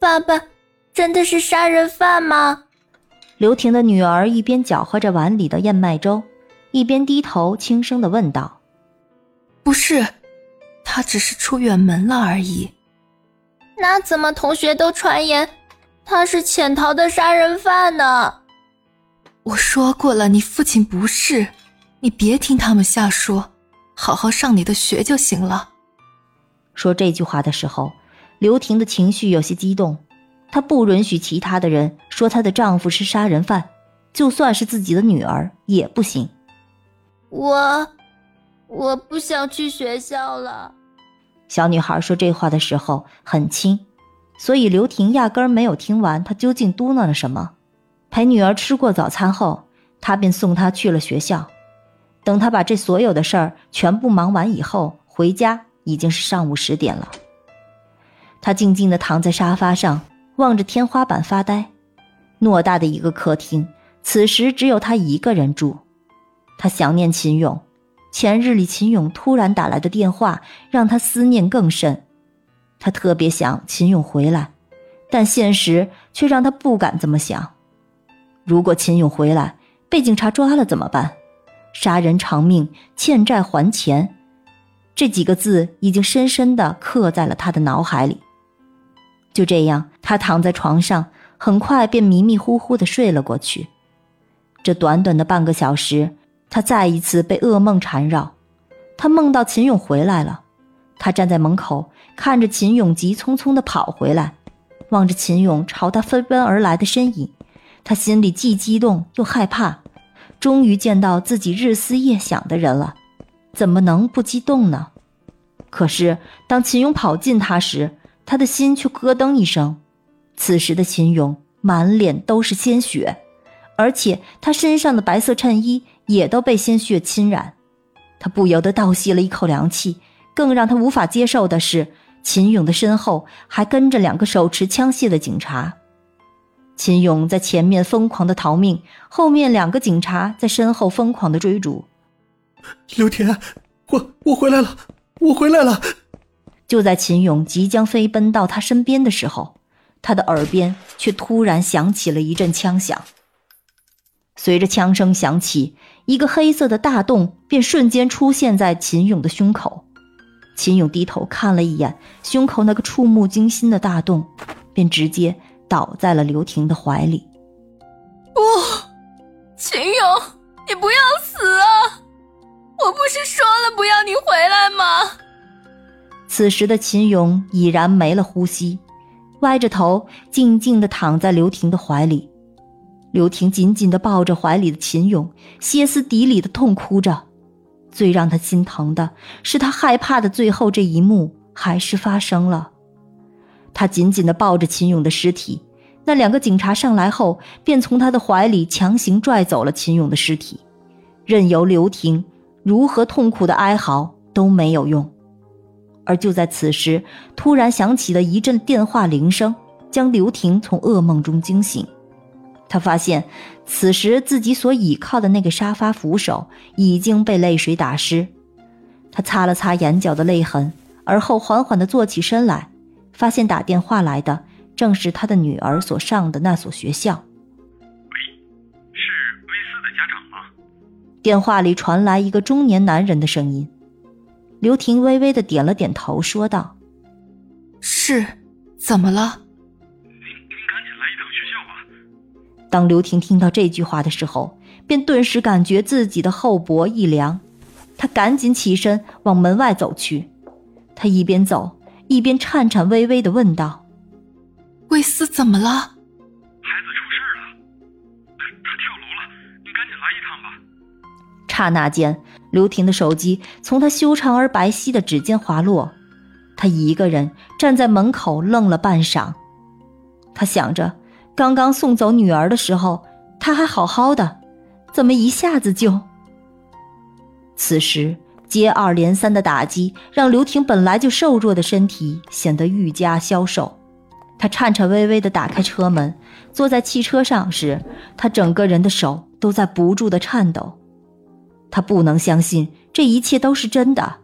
爸爸真的是杀人犯吗？刘婷的女儿一边搅和着碗里的燕麦粥，一边低头轻声的问道：“不是，他只是出远门了而已。那怎么同学都传言他是潜逃的杀人犯呢？”我说过了，你父亲不是，你别听他们瞎说，好好上你的学就行了。说这句话的时候，刘婷的情绪有些激动。她不允许其他的人说她的丈夫是杀人犯，就算是自己的女儿也不行。我，我不想去学校了。小女孩说这话的时候很轻，所以刘婷压根儿没有听完她究竟嘟囔了什么。陪女儿吃过早餐后，她便送她去了学校。等她把这所有的事儿全部忙完以后，回家。已经是上午十点了，他静静地躺在沙发上，望着天花板发呆。偌大的一个客厅，此时只有他一个人住。他想念秦勇，前日里秦勇突然打来的电话，让他思念更深。他特别想秦勇回来，但现实却让他不敢这么想。如果秦勇回来被警察抓了怎么办？杀人偿命，欠债还钱。这几个字已经深深地刻在了他的脑海里。就这样，他躺在床上，很快便迷迷糊糊地睡了过去。这短短的半个小时，他再一次被噩梦缠绕。他梦到秦勇回来了，他站在门口，看着秦勇急匆匆地跑回来，望着秦勇朝他飞奔而来的身影，他心里既激动又害怕。终于见到自己日思夜想的人了。怎么能不激动呢？可是当秦勇跑近他时，他的心却咯噔一声。此时的秦勇满脸都是鲜血，而且他身上的白色衬衣也都被鲜血侵染。他不由得倒吸了一口凉气。更让他无法接受的是，秦勇的身后还跟着两个手持枪械的警察。秦勇在前面疯狂的逃命，后面两个警察在身后疯狂的追逐。刘田，我我回来了，我回来了。就在秦勇即将飞奔到他身边的时候，他的耳边却突然响起了一阵枪响。随着枪声响起，一个黑色的大洞便瞬间出现在秦勇的胸口。秦勇低头看了一眼胸口那个触目惊心的大洞，便直接倒在了刘婷的怀里。不，秦勇，你不要死啊！我不是说了不要你回来吗？此时的秦勇已然没了呼吸，歪着头静静的躺在刘婷的怀里。刘婷紧紧的抱着怀里的秦勇，歇斯底里的痛哭着。最让他心疼的是，他害怕的最后这一幕还是发生了。他紧紧的抱着秦勇的尸体，那两个警察上来后，便从他的怀里强行拽走了秦勇的尸体，任由刘婷。如何痛苦的哀嚎都没有用，而就在此时，突然响起了一阵电话铃声，将刘婷从噩梦中惊醒。她发现，此时自己所倚靠的那个沙发扶手已经被泪水打湿。他擦了擦眼角的泪痕，而后缓缓地坐起身来，发现打电话来的正是他的女儿所上的那所学校。喂，是威斯的家长吗电话里传来一个中年男人的声音，刘婷微微的点了点头，说道：“是，怎么了？您您赶紧来一趟学校吧。”当刘婷听到这句话的时候，便顿时感觉自己的后脖一凉，她赶紧起身往门外走去。她一边走一边颤颤巍巍的问道：“魏斯怎么了？”孩子出事了，他跳楼了，您赶紧来一趟吧刹那间，刘婷的手机从她修长而白皙的指尖滑落，她一个人站在门口愣了半晌。他想着，刚刚送走女儿的时候，他还好好的，怎么一下子就……此时接二连三的打击让刘婷本来就瘦弱的身体显得愈加消瘦。他颤颤巍巍地打开车门，坐在汽车上时，他整个人的手都在不住地颤抖。他不能相信这一切都是真的，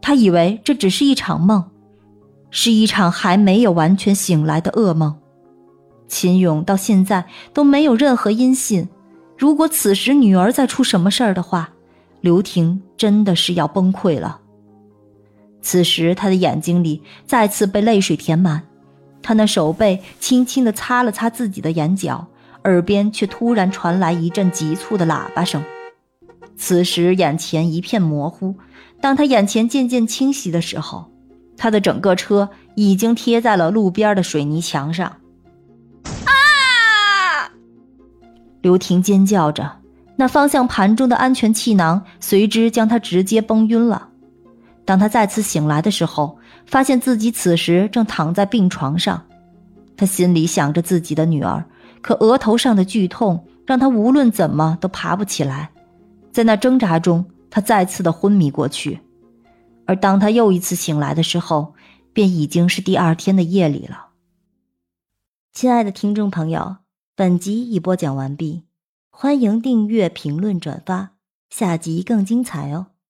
他以为这只是一场梦，是一场还没有完全醒来的噩梦。秦勇到现在都没有任何音信，如果此时女儿再出什么事儿的话，刘婷真的是要崩溃了。此时他的眼睛里再次被泪水填满。他那手背轻轻地擦了擦自己的眼角，耳边却突然传来一阵急促的喇叭声。此时眼前一片模糊，当他眼前渐渐清晰的时候，他的整个车已经贴在了路边的水泥墙上。啊！刘婷尖叫着，那方向盘中的安全气囊随之将他直接崩晕了。当他再次醒来的时候，发现自己此时正躺在病床上，他心里想着自己的女儿，可额头上的剧痛让他无论怎么都爬不起来。在那挣扎中，他再次的昏迷过去。而当他又一次醒来的时候，便已经是第二天的夜里了。亲爱的听众朋友，本集已播讲完毕，欢迎订阅、评论、转发，下集更精彩哦。